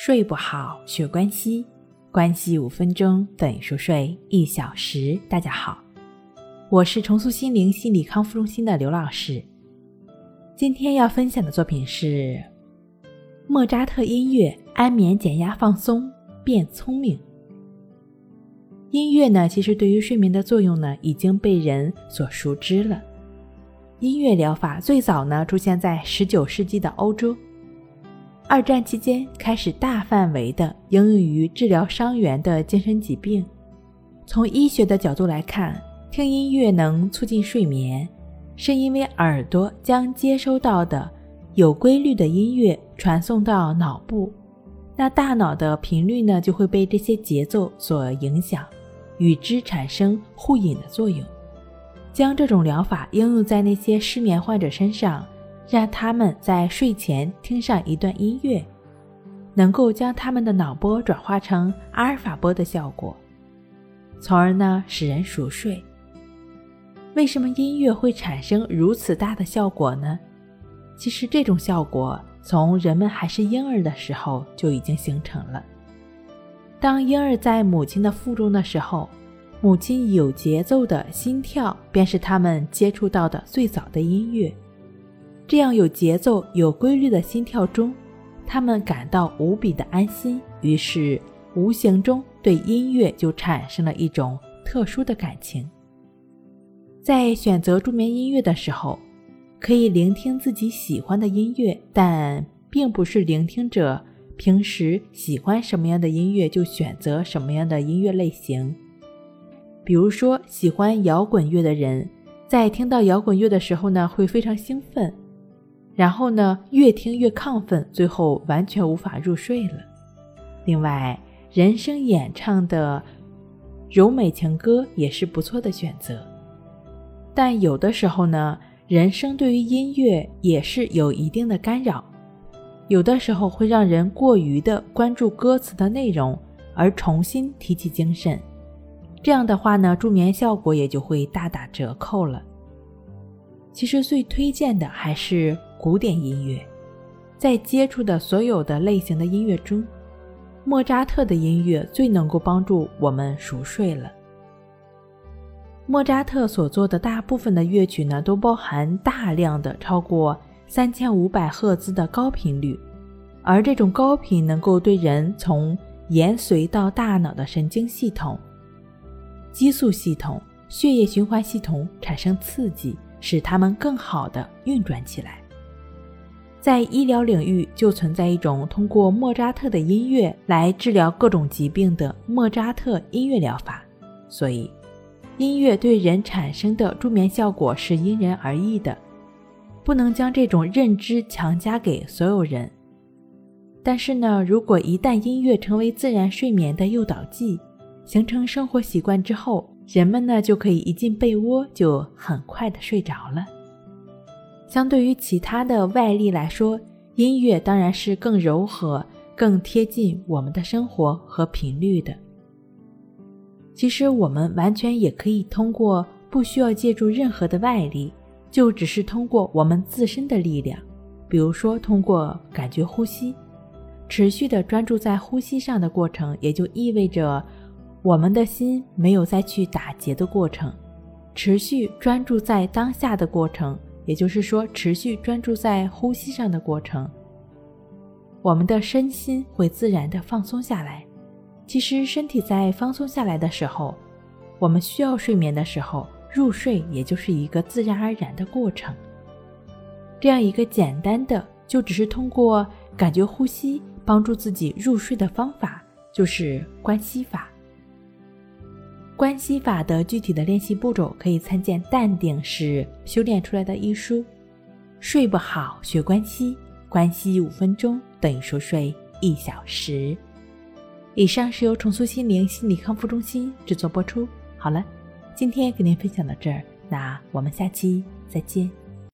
睡不好，学关西，关系五分钟等于熟睡一小时。大家好，我是重塑心灵心理康复中心的刘老师。今天要分享的作品是莫扎特音乐，安眠、减压、放松，变聪明。音乐呢，其实对于睡眠的作用呢，已经被人所熟知了。音乐疗法最早呢，出现在十九世纪的欧洲。二战期间开始大范围的应用于治疗伤员的精神疾病。从医学的角度来看，听音乐能促进睡眠，是因为耳朵将接收到的有规律的音乐传送到脑部，那大脑的频率呢就会被这些节奏所影响，与之产生互引的作用。将这种疗法应用在那些失眠患者身上。让他们在睡前听上一段音乐，能够将他们的脑波转化成阿尔法波的效果，从而呢使人熟睡。为什么音乐会产生如此大的效果呢？其实这种效果从人们还是婴儿的时候就已经形成了。当婴儿在母亲的腹中的时候，母亲有节奏的心跳便是他们接触到的最早的音乐。这样有节奏、有规律的心跳中，他们感到无比的安心，于是无形中对音乐就产生了一种特殊的感情。在选择助眠音乐的时候，可以聆听自己喜欢的音乐，但并不是聆听者平时喜欢什么样的音乐就选择什么样的音乐类型。比如说，喜欢摇滚乐的人，在听到摇滚乐的时候呢，会非常兴奋。然后呢，越听越亢奋，最后完全无法入睡了。另外，人声演唱的柔美情歌也是不错的选择。但有的时候呢，人声对于音乐也是有一定的干扰，有的时候会让人过于的关注歌词的内容，而重新提起精神。这样的话呢，助眠效果也就会大打折扣了。其实最推荐的还是。古典音乐，在接触的所有的类型的音乐中，莫扎特的音乐最能够帮助我们熟睡了。莫扎特所做的大部分的乐曲呢，都包含大量的超过三千五百赫兹的高频率，而这种高频能够对人从延髓到大脑的神经系统、激素系统、血液循环系统产生刺激，使它们更好的运转起来。在医疗领域，就存在一种通过莫扎特的音乐来治疗各种疾病的莫扎特音乐疗法。所以，音乐对人产生的助眠效果是因人而异的，不能将这种认知强加给所有人。但是呢，如果一旦音乐成为自然睡眠的诱导剂，形成生活习惯之后，人们呢就可以一进被窝就很快的睡着了。相对于其他的外力来说，音乐当然是更柔和、更贴近我们的生活和频率的。其实我们完全也可以通过不需要借助任何的外力，就只是通过我们自身的力量，比如说通过感觉呼吸，持续的专注在呼吸上的过程，也就意味着我们的心没有再去打结的过程，持续专注在当下的过程。也就是说，持续专注在呼吸上的过程，我们的身心会自然的放松下来。其实，身体在放松下来的时候，我们需要睡眠的时候，入睡也就是一个自然而然的过程。这样一个简单的，就只是通过感觉呼吸帮助自己入睡的方法，就是关系法。关系法的具体的练习步骤可以参见《淡定是修炼出来的》一书。睡不好学关系，关系五分钟等于熟睡一小时。以上是由重塑心灵心理康复中心制作播出。好了，今天给您分享到这儿，那我们下期再见。